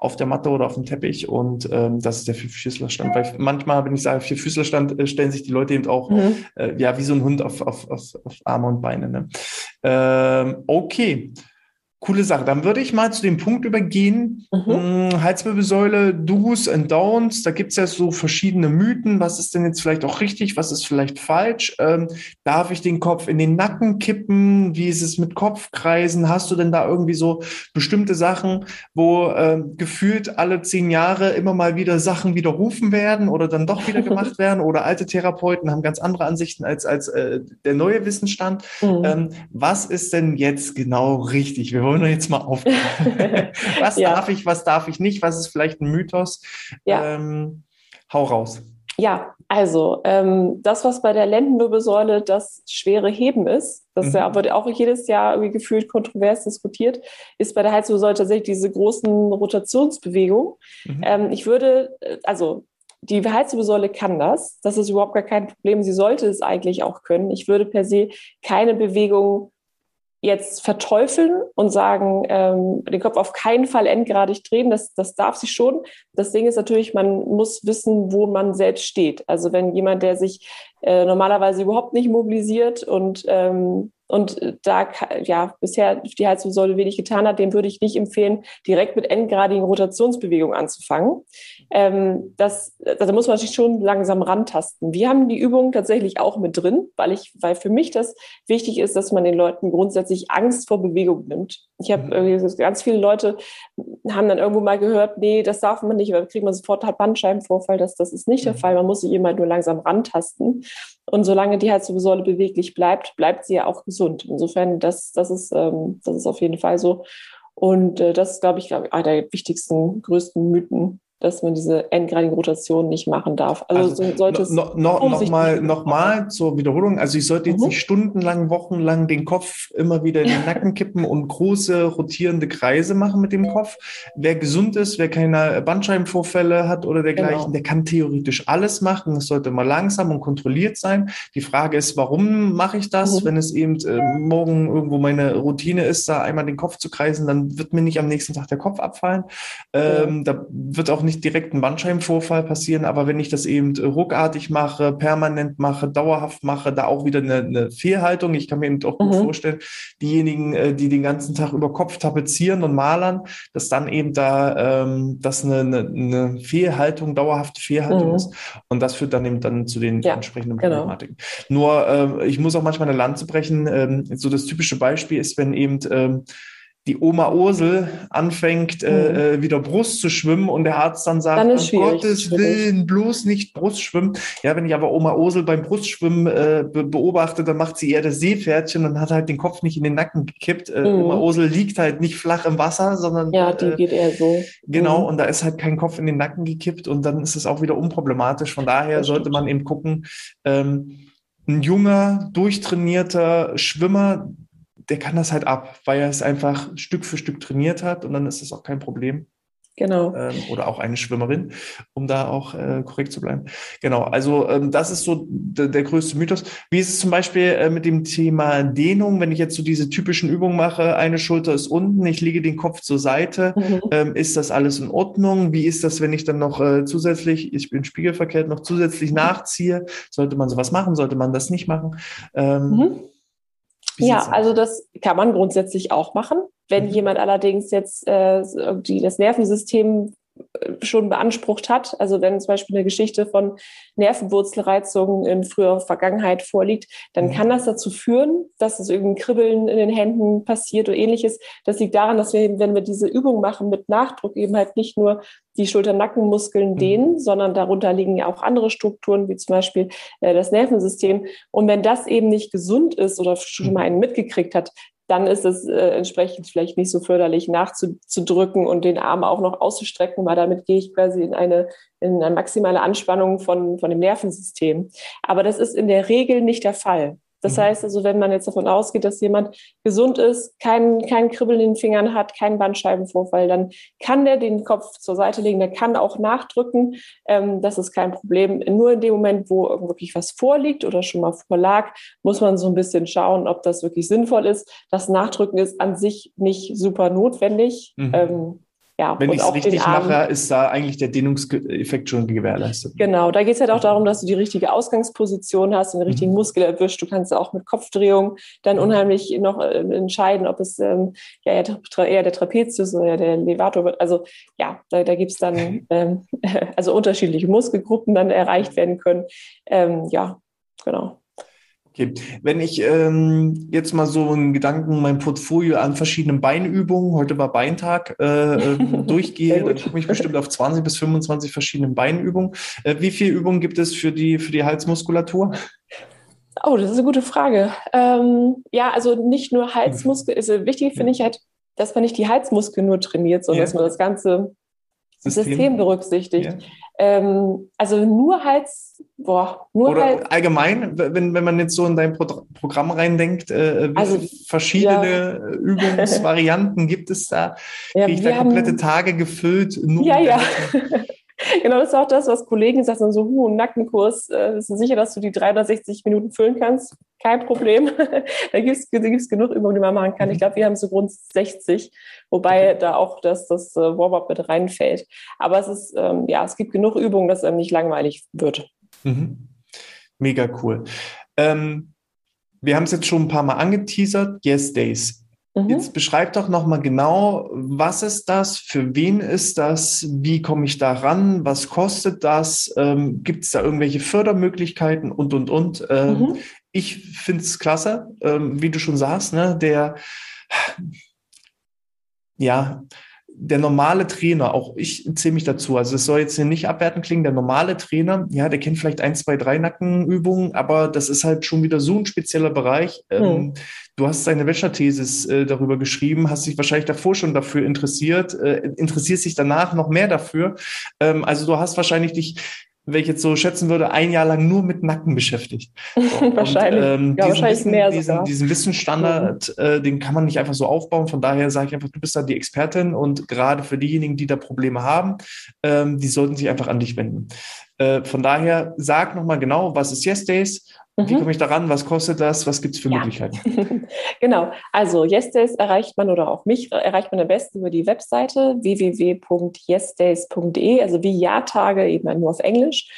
S1: auf der Matte oder auf dem Teppich und ähm, das ist der Vierfüßlerstand. Weil manchmal, wenn ich sage Vierfüßlerstand, äh, stellen sich die Leute eben auch mhm. äh, ja wie so ein Hund auf, auf, auf, auf Arme und Beine. Ne? Ähm, okay. Coole Sache. Dann würde ich mal zu dem Punkt übergehen. Mhm. Hm, Halswirbelsäule, Do's and Don'ts. Da gibt es ja so verschiedene Mythen. Was ist denn jetzt vielleicht auch richtig? Was ist vielleicht falsch? Ähm, darf ich den Kopf in den Nacken kippen? Wie ist es mit Kopfkreisen? Hast du denn da irgendwie so bestimmte Sachen, wo ähm, gefühlt alle zehn Jahre immer mal wieder Sachen widerrufen werden oder dann doch wieder gemacht werden? Oder alte Therapeuten haben ganz andere Ansichten als, als äh, der neue Wissensstand. Mhm. Ähm, was ist denn jetzt genau richtig? Wir wir jetzt mal auf. was ja. darf ich, was darf ich nicht? Was ist vielleicht ein Mythos? Ja. Ähm, hau raus.
S2: Ja, also ähm, das, was bei der Lendenwirbelsäule das schwere Heben ist, das mhm. ja, wird auch jedes Jahr irgendwie gefühlt kontrovers diskutiert, ist bei der Halswirbelsäule tatsächlich diese großen Rotationsbewegungen. Mhm. Ähm, ich würde, äh, also die Halswirbelsäule kann das, das ist überhaupt gar kein Problem. Sie sollte es eigentlich auch können. Ich würde per se keine Bewegung jetzt verteufeln und sagen, ähm, den Kopf auf keinen Fall endgradig drehen, das, das darf sich schon. Das Ding ist natürlich, man muss wissen, wo man selbst steht. Also wenn jemand, der sich äh, normalerweise überhaupt nicht mobilisiert und ähm, und äh, da ja bisher die Halswirbelsäule wenig getan hat, dem würde ich nicht empfehlen, direkt mit endgradigen Rotationsbewegungen anzufangen. Ähm, das, also da muss man sich schon langsam rantasten. Wir haben die Übung tatsächlich auch mit drin, weil ich, weil für mich das wichtig ist, dass man den Leuten grundsätzlich Angst vor Bewegung nimmt. Ich habe mhm. ganz viele Leute haben dann irgendwo mal gehört, nee, das darf man nicht, weil kriegt man sofort halt Bandscheibenvorfall. Das, das ist nicht der mhm. Fall. Man muss sich immer nur langsam rantasten. Und solange die Halswirbelsäule beweglich bleibt, bleibt sie ja auch gesund. Insofern, das, das, ist, ähm, das ist auf jeden Fall so. Und äh, das ist, glaube ich, glaub, einer der wichtigsten, größten Mythen, dass man diese endgradigen Rotationen nicht machen darf.
S1: Also, also sollte es no, no, noch mal, noch mal zur Wiederholung. Also ich sollte jetzt mhm. nicht stundenlang, wochenlang den Kopf immer wieder in den Nacken kippen und große rotierende Kreise machen mit dem Kopf. Wer gesund ist, wer keine Bandscheibenvorfälle hat oder dergleichen, genau. der kann theoretisch alles machen. Es sollte mal langsam und kontrolliert sein. Die Frage ist, warum mache ich das? Mhm. Wenn es eben äh, morgen irgendwo meine Routine ist, da einmal den Kopf zu kreisen, dann wird mir nicht am nächsten Tag der Kopf abfallen. Ähm, ja. Da wird auch nicht nicht direkt ein Bandscheibenvorfall passieren, aber wenn ich das eben ruckartig mache, permanent mache, dauerhaft mache, da auch wieder eine, eine Fehlhaltung. Ich kann mir eben auch gut mhm. vorstellen, diejenigen, äh, die den ganzen Tag über Kopf tapezieren und malern, dass dann eben da ähm, das eine, eine, eine Fehlhaltung, dauerhafte Fehlhaltung mhm. ist. Und das führt dann eben dann zu den ja, entsprechenden genau. Problematiken. Genau. Nur äh, ich muss auch manchmal eine Lanze brechen. Ähm, so das typische Beispiel ist, wenn eben ähm, die Oma Ursel anfängt, äh, mhm. äh, wieder Brust zu schwimmen und der Arzt dann sagt, dann um Gottes Willen, bloß nicht Brust schwimmen. Ja, wenn ich aber Oma Ursel beim Brustschwimmen äh, be beobachte, dann macht sie eher das Seepferdchen und hat halt den Kopf nicht in den Nacken gekippt. Äh, mhm. Oma Ursel liegt halt nicht flach im Wasser, sondern
S2: ja, die äh, geht eher so.
S1: Genau, mhm. und da ist halt kein Kopf in den Nacken gekippt und dann ist es auch wieder unproblematisch. Von daher sollte man eben gucken, ähm, ein junger, durchtrainierter Schwimmer, der kann das halt ab, weil er es einfach Stück für Stück trainiert hat und dann ist es auch kein Problem.
S2: Genau.
S1: Ähm, oder auch eine Schwimmerin, um da auch äh, korrekt zu bleiben. Genau, also ähm, das ist so der größte Mythos. Wie ist es zum Beispiel äh, mit dem Thema Dehnung, wenn ich jetzt so diese typischen Übungen mache, eine Schulter ist unten, ich lege den Kopf zur Seite, mhm. ähm, ist das alles in Ordnung? Wie ist das, wenn ich dann noch äh, zusätzlich, ich bin spiegelverkehrt, noch zusätzlich nachziehe? Sollte man sowas machen? Sollte man das nicht machen? Ähm,
S2: Ja, also das kann man grundsätzlich auch machen. Wenn mhm. jemand allerdings jetzt äh, die, das Nervensystem schon beansprucht hat. Also wenn zum Beispiel eine Geschichte von Nervenwurzelreizungen in früherer Vergangenheit vorliegt, dann mhm. kann das dazu führen, dass es irgendein Kribbeln in den Händen passiert oder ähnliches. Das liegt daran, dass wir, wenn wir diese Übung machen mit Nachdruck, eben halt nicht nur die Schulter-Nackenmuskeln mhm. dehnen, sondern darunter liegen ja auch andere Strukturen, wie zum Beispiel äh, das Nervensystem. Und wenn das eben nicht gesund ist oder schon mhm. mal einen mitgekriegt hat, dann ist es äh, entsprechend vielleicht nicht so förderlich nachzudrücken und den Arm auch noch auszustrecken, weil damit gehe ich quasi in eine, in eine maximale Anspannung von, von dem Nervensystem. Aber das ist in der Regel nicht der Fall. Das mhm. heißt also, wenn man jetzt davon ausgeht, dass jemand gesund ist, kein, kein Kribbeln in den Fingern hat, keinen Bandscheibenvorfall, dann kann der den Kopf zur Seite legen, der kann auch nachdrücken. Ähm, das ist kein Problem. Nur in dem Moment, wo wirklich was vorliegt oder schon mal vorlag, muss man so ein bisschen schauen, ob das wirklich sinnvoll ist. Das Nachdrücken ist an sich nicht super notwendig. Mhm. Ähm,
S1: ja, Wenn ich es richtig mache, ist da eigentlich der Dehnungseffekt schon gewährleistet.
S2: Genau, da geht es halt auch darum, dass du die richtige Ausgangsposition hast und den richtigen mhm. Muskel erwischt. Du kannst auch mit Kopfdrehung dann unheimlich noch äh, entscheiden, ob es ähm, ja, eher der Trapezius oder der Levator wird. Also ja, da, da gibt es dann ähm, also unterschiedliche Muskelgruppen dann erreicht werden können. Ähm, ja, genau.
S1: Okay. Wenn ich ähm, jetzt mal so einen Gedanken, mein Portfolio an verschiedenen Beinübungen, heute war Beintag, äh, ähm, durchgehe, dann komme ich bestimmt auf 20 bis 25 verschiedene Beinübungen. Äh, wie viele Übungen gibt es für die, für die Halsmuskulatur?
S2: Oh, das ist eine gute Frage. Ähm, ja, also nicht nur Halsmuskel, ist also wichtig finde ich halt, dass man nicht die Halsmuskeln nur trainiert, sondern ja. dass man das ganze System, System berücksichtigt. Ja. Ähm, also nur Hals, boah, nur
S1: Oder Hals. allgemein, wenn, wenn man jetzt so in dein Pro Programm reindenkt, äh, wie also, verschiedene ja. Übungsvarianten gibt es da? Ja, Kriege ich da komplette haben, Tage gefüllt?
S2: Nur ja, ja. genau, das ist auch das, was Kollegen sagen, so, hu, Nackenkurs, äh, bist du sicher, dass du die 360 Minuten füllen kannst? Kein Problem. da gibt es genug Übungen, die man machen kann. Ich mhm. glaube, wir haben so rund 60, wobei da auch das, das äh, Warm-up mit reinfällt. Aber es ist, ähm, ja, es gibt genug Übungen, dass einem nicht langweilig wird.
S1: Mhm. Mega cool. Ähm, Wir haben es jetzt schon ein paar Mal angeteasert, Yes Days. Mhm. Jetzt beschreib doch nochmal genau, was ist das, für wen ist das, wie komme ich da ran, was kostet das, ähm, gibt es da irgendwelche Fördermöglichkeiten und, und, und. Ähm, mhm. Ich finde es klasse, ähm, wie du schon sagst, ne, der, ja, der normale Trainer, auch ich zähle mich dazu, also es soll jetzt hier nicht abwertend klingen, der normale Trainer, ja, der kennt vielleicht ein, zwei, drei Nackenübungen, aber das ist halt schon wieder so ein spezieller Bereich. Mhm. du hast deine Bachelor-Thesis äh, darüber geschrieben, hast dich wahrscheinlich davor schon dafür interessiert, äh, interessierst dich danach noch mehr dafür. Ähm, also du hast wahrscheinlich dich wenn ich jetzt so schätzen würde, ein Jahr lang nur mit Nacken beschäftigt.
S2: So, wahrscheinlich. Und, ähm, ja, wahrscheinlich
S1: Wissen,
S2: mehr
S1: diesen, diesen Wissensstandard, mhm. äh, den kann man nicht einfach so aufbauen. Von daher sage ich einfach, du bist da die Expertin und gerade für diejenigen, die da Probleme haben, ähm, die sollten sich einfach an dich wenden. Äh, von daher sag nochmal genau, was ist Yes Days wie mhm. komme ich daran? Was kostet das? Was gibt es für ja. Möglichkeiten?
S2: genau. Also Yesdays erreicht man oder auch mich erreicht man am besten über die Webseite www.yesdays.de, also wie Jahrtage eben nur auf Englisch.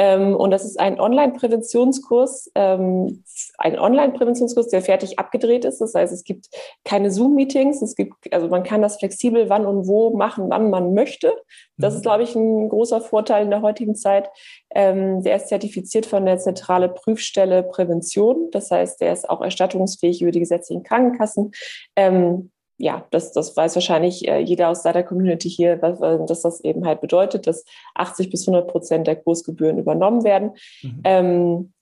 S2: Ähm, und das ist ein Online-Präventionskurs, ähm, ein Online-Präventionskurs, der fertig abgedreht ist. Das heißt, es gibt keine Zoom-Meetings. Es gibt, also man kann das flexibel wann und wo machen, wann man möchte. Das ist, mhm. glaube ich, ein großer Vorteil in der heutigen Zeit. Ähm, der ist zertifiziert von der Zentrale Prüfstelle Prävention. Das heißt, der ist auch erstattungsfähig über die gesetzlichen Krankenkassen. Ja, das, das weiß wahrscheinlich äh, jeder aus seiner Community hier, dass das eben halt bedeutet, dass 80 bis 100 Prozent der Kursgebühren übernommen werden. Mhm. Ähm,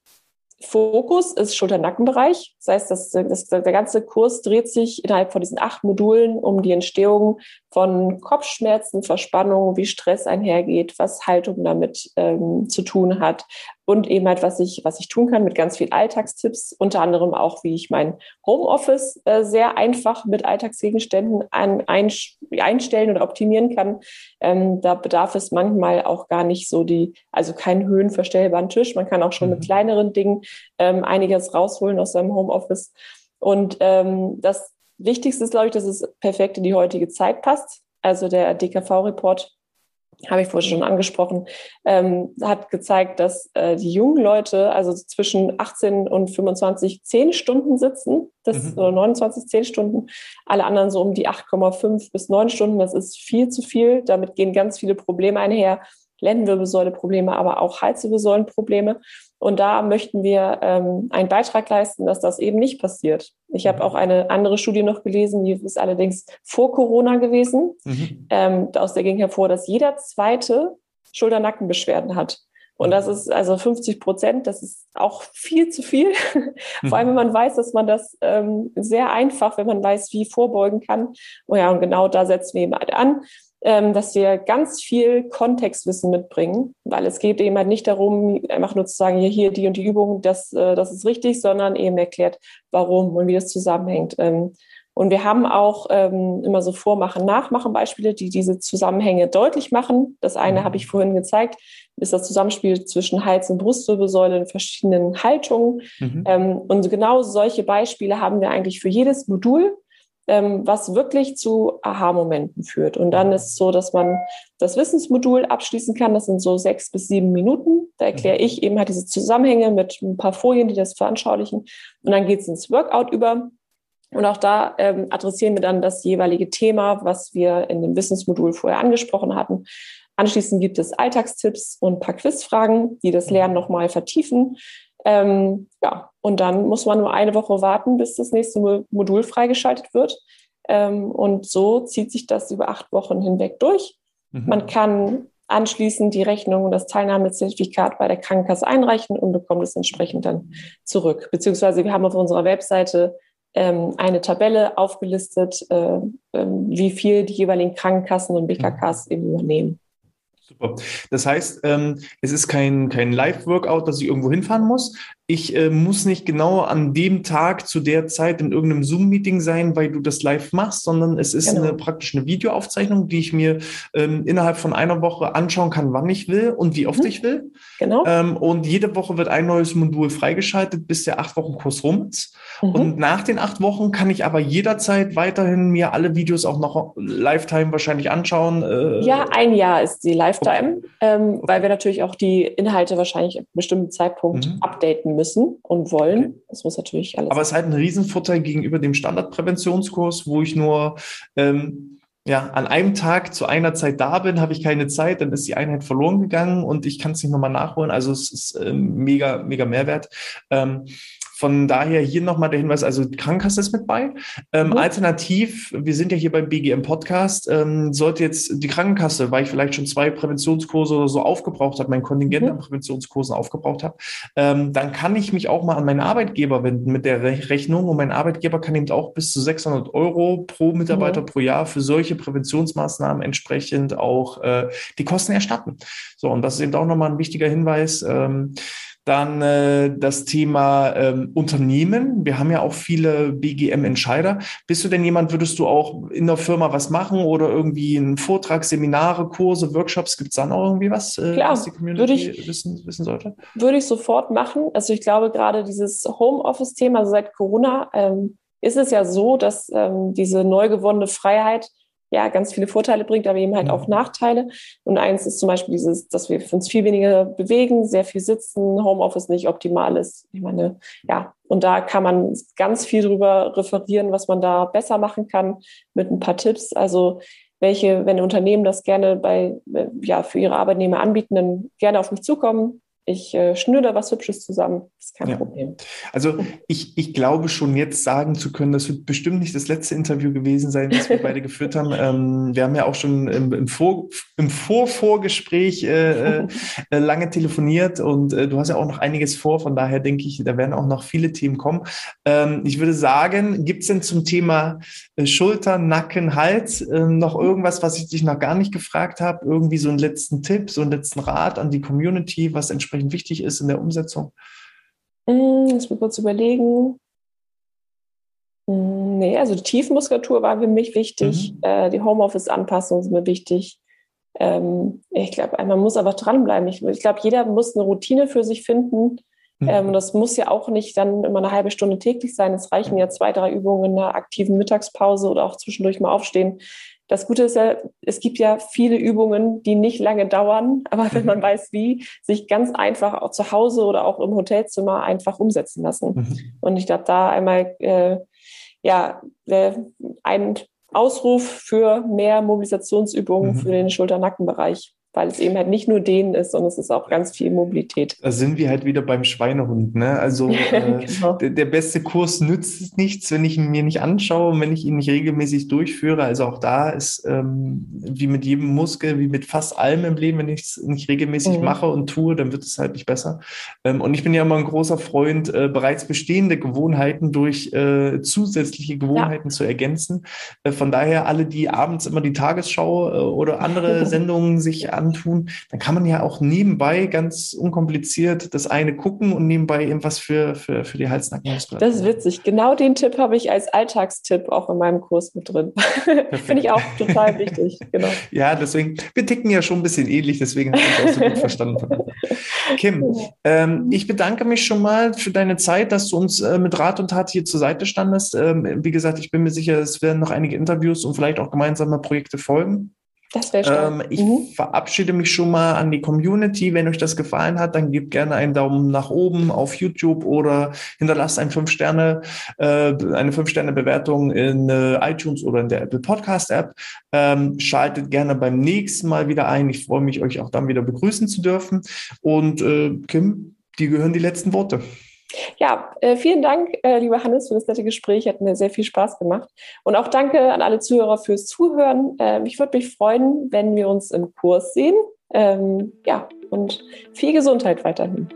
S2: Fokus ist Schulter-Nackenbereich. Das heißt, das, das, der ganze Kurs dreht sich innerhalb von diesen acht Modulen um die Entstehung von Kopfschmerzen, Verspannungen, wie Stress einhergeht, was Haltung damit ähm, zu tun hat und eben halt, was ich, was ich tun kann mit ganz viel Alltagstipps, unter anderem auch, wie ich mein Homeoffice äh, sehr einfach mit Alltagsgegenständen an, ein, einstellen oder optimieren kann. Ähm, da bedarf es manchmal auch gar nicht so die, also keinen höhenverstellbaren Tisch. Man kann auch schon mhm. mit kleineren Dingen ähm, einiges rausholen aus seinem Homeoffice. Und ähm, das Wichtigste ist, glaube ich, dass es perfekt in die heutige Zeit passt. Also der DKV-Report, habe ich vorhin schon angesprochen, ähm, hat gezeigt, dass äh, die jungen Leute, also zwischen 18 und 25, 10 Stunden sitzen, das, mhm. oder 29, 10 Stunden, alle anderen so um die 8,5 bis 9 Stunden. Das ist viel zu viel. Damit gehen ganz viele Probleme einher. Lendenwirbelsäuleprobleme, aber auch Halswirbelsäulenprobleme. Und da möchten wir ähm, einen Beitrag leisten, dass das eben nicht passiert. Ich habe auch eine andere Studie noch gelesen, die ist allerdings vor Corona gewesen. Mhm. Ähm, aus der ging hervor, dass jeder zweite Schulter-Nackenbeschwerden hat. Und das ist also 50 Prozent, das ist auch viel zu viel. Vor allem, wenn man weiß, dass man das ähm, sehr einfach, wenn man weiß, wie vorbeugen kann. Oh ja, und genau da setzen wir eben halt an dass wir ganz viel Kontextwissen mitbringen, weil es geht eben halt nicht darum, einfach nur zu sagen, hier, hier die und die Übung, das, äh, das ist richtig, sondern eben erklärt, warum und wie das zusammenhängt. Ähm, und wir haben auch ähm, immer so Vormachen, Nachmachen Beispiele, die diese Zusammenhänge deutlich machen. Das eine habe ich vorhin gezeigt, ist das Zusammenspiel zwischen Hals- und Brustwirbelsäule in verschiedenen Haltungen. Mhm. Ähm, und genau solche Beispiele haben wir eigentlich für jedes Modul ähm, was wirklich zu Aha-Momenten führt. Und dann ist es so, dass man das Wissensmodul abschließen kann. Das sind so sechs bis sieben Minuten. Da erkläre ich eben halt diese Zusammenhänge mit ein paar Folien, die das veranschaulichen. Und dann geht es ins Workout über. Und auch da ähm, adressieren wir dann das jeweilige Thema, was wir in dem Wissensmodul vorher angesprochen hatten. Anschließend gibt es Alltagstipps und ein paar Quizfragen, die das Lernen nochmal vertiefen. Ähm, ja, und dann muss man nur eine Woche warten, bis das nächste Modul freigeschaltet wird. Ähm, und so zieht sich das über acht Wochen hinweg durch. Mhm. Man kann anschließend die Rechnung und das Teilnahmezertifikat bei der Krankenkasse einreichen und bekommt es entsprechend dann zurück. Beziehungsweise wir haben auf unserer Webseite ähm, eine Tabelle aufgelistet, äh, äh, wie viel die jeweiligen Krankenkassen und BKKs mhm. eben übernehmen.
S1: Super. Das heißt, ähm, es ist kein, kein Live-Workout, dass ich irgendwo hinfahren muss. Ich äh, muss nicht genau an dem Tag zu der Zeit in irgendeinem Zoom-Meeting sein, weil du das live machst, sondern es ist genau. eine praktisch eine Videoaufzeichnung, die ich mir ähm, innerhalb von einer Woche anschauen kann, wann ich will und wie oft mhm. ich will. Genau. Ähm, und jede Woche wird ein neues Modul freigeschaltet, bis der acht Wochen Kurs rum ist. Mhm. Und nach den acht Wochen kann ich aber jederzeit weiterhin mir alle Videos auch noch Lifetime wahrscheinlich anschauen.
S2: Äh, ja, ein Jahr ist die Live Lifetime, okay. ähm, weil wir natürlich auch die Inhalte wahrscheinlich ab einem bestimmten Zeitpunkt mhm. updaten müssen und wollen. Okay. Das muss natürlich alles.
S1: Aber es ist halt ein Riesenvorteil gegenüber dem Standardpräventionskurs, wo ich nur ähm, ja, an einem Tag zu einer Zeit da bin, habe ich keine Zeit, dann ist die Einheit verloren gegangen und ich kann es nicht nochmal nachholen. Also es ist ähm, mega, mega Mehrwert. Ähm, von daher hier nochmal der Hinweis, also die Krankenkasse ist mit bei. Ähm, mhm. Alternativ, wir sind ja hier beim BGM Podcast, ähm, sollte jetzt die Krankenkasse, weil ich vielleicht schon zwei Präventionskurse oder so aufgebraucht habe, mein Kontingent mhm. an Präventionskursen aufgebraucht habe, ähm, dann kann ich mich auch mal an meinen Arbeitgeber wenden mit der Re Rechnung und mein Arbeitgeber kann eben auch bis zu 600 Euro pro Mitarbeiter mhm. pro Jahr für solche Präventionsmaßnahmen entsprechend auch äh, die Kosten erstatten. So, und das ist eben auch nochmal ein wichtiger Hinweis. Ähm, dann äh, das Thema ähm, Unternehmen. Wir haben ja auch viele BGM-Entscheider. Bist du denn jemand, würdest du auch in der Firma was machen oder irgendwie einen Vortrag, Seminare, Kurse, Workshops? Gibt es dann auch irgendwie was,
S2: äh, Klar, was die Community würde ich, wissen, wissen sollte? Würde ich sofort machen. Also ich glaube gerade dieses Homeoffice-Thema, also seit Corona, ähm, ist es ja so, dass ähm, diese neu gewonnene Freiheit ja ganz viele Vorteile bringt, aber eben halt auch mhm. Nachteile. Und eins ist zum Beispiel dieses, dass wir uns viel weniger bewegen, sehr viel sitzen, Homeoffice nicht optimal ist. Ich meine, ja, und da kann man ganz viel drüber referieren, was man da besser machen kann mit ein paar Tipps. Also welche, wenn Unternehmen das gerne bei, ja, für ihre Arbeitnehmer anbieten, dann gerne auf mich zukommen ich äh, schnüre da was Hübsches zusammen. Das ist kein ja. Problem.
S1: Also ich, ich glaube schon jetzt sagen zu können, das wird bestimmt nicht das letzte Interview gewesen sein, das wir beide geführt haben. Ähm, wir haben ja auch schon im, im, Vor, im Vorvorgespräch äh, äh, lange telefoniert und äh, du hast ja auch noch einiges vor. Von daher denke ich, da werden auch noch viele Themen kommen. Ähm, ich würde sagen, gibt es denn zum Thema äh, Schulter, Nacken, Hals ähm, noch irgendwas, was ich dich noch gar nicht gefragt habe? Irgendwie so einen letzten Tipp, so einen letzten Rat an die Community, was entsprechend entsprechend wichtig ist in der Umsetzung?
S2: Hm, lass mich kurz überlegen. Hm, nee, also die Tiefmuskulatur war für mich wichtig. Mhm. Äh, die Homeoffice-Anpassung ist mir wichtig. Ähm, ich glaube, man muss einfach dranbleiben. Ich, ich glaube, jeder muss eine Routine für sich finden. Mhm. Ähm, das muss ja auch nicht dann immer eine halbe Stunde täglich sein. Es reichen ja zwei, drei Übungen in einer aktiven Mittagspause oder auch zwischendurch mal aufstehen. Das Gute ist ja, es gibt ja viele Übungen, die nicht lange dauern, aber wenn man mhm. weiß, wie, sich ganz einfach auch zu Hause oder auch im Hotelzimmer einfach umsetzen lassen. Mhm. Und ich glaube, da einmal äh, ja ein Ausruf für mehr Mobilisationsübungen mhm. für den Schulter-Nackenbereich weil es eben halt nicht nur denen ist, sondern es ist auch ganz viel Mobilität.
S1: Da sind wir halt wieder beim Schweinehund. Ne? Also äh, genau. der, der, beste Kurs nützt nichts, wenn ich ihn mir nicht anschaue und wenn ich ihn nicht regelmäßig durchführe. Also auch da ist ähm, wie mit jedem Muskel, wie mit fast allem im Leben, wenn ich es nicht regelmäßig mhm. mache und tue, dann wird es halt nicht besser. Ähm, und ich bin ja immer ein großer Freund, äh, bereits bestehende Gewohnheiten durch äh, zusätzliche Gewohnheiten ja. zu ergänzen. Äh, von daher alle, die abends immer die Tagesschau äh, oder andere Sendungen sich an antun, dann kann man ja auch nebenbei ganz unkompliziert das eine gucken und nebenbei irgendwas für, für, für die Halsnackenmuskulatur.
S2: Das ist witzig. Genau den Tipp habe ich als Alltagstipp auch in meinem Kurs mit drin. Finde ich auch total wichtig. Genau.
S1: Ja, deswegen, wir ticken ja schon ein bisschen ähnlich, deswegen habe ich auch so gut verstanden. Kim, ähm, ich bedanke mich schon mal für deine Zeit, dass du uns äh, mit Rat und Tat hier zur Seite standest. Ähm, wie gesagt, ich bin mir sicher, es werden noch einige Interviews und vielleicht auch gemeinsame Projekte folgen. Das wäre ähm, Ich mhm. verabschiede mich schon mal an die Community. Wenn euch das gefallen hat, dann gebt gerne einen Daumen nach oben auf YouTube oder hinterlasst ein fünf Sterne, äh, eine fünf Sterne Bewertung in äh, iTunes oder in der Apple Podcast App. Ähm, schaltet gerne beim nächsten Mal wieder ein. Ich freue mich, euch auch dann wieder begrüßen zu dürfen. Und äh, Kim, dir gehören die letzten Worte.
S2: Ja, äh, vielen Dank, äh, lieber Hannes, für das nette Gespräch. Hat mir sehr viel Spaß gemacht. Und auch danke an alle Zuhörer fürs Zuhören. Ähm, ich würde mich freuen, wenn wir uns im Kurs sehen. Ähm, ja, und viel Gesundheit weiterhin.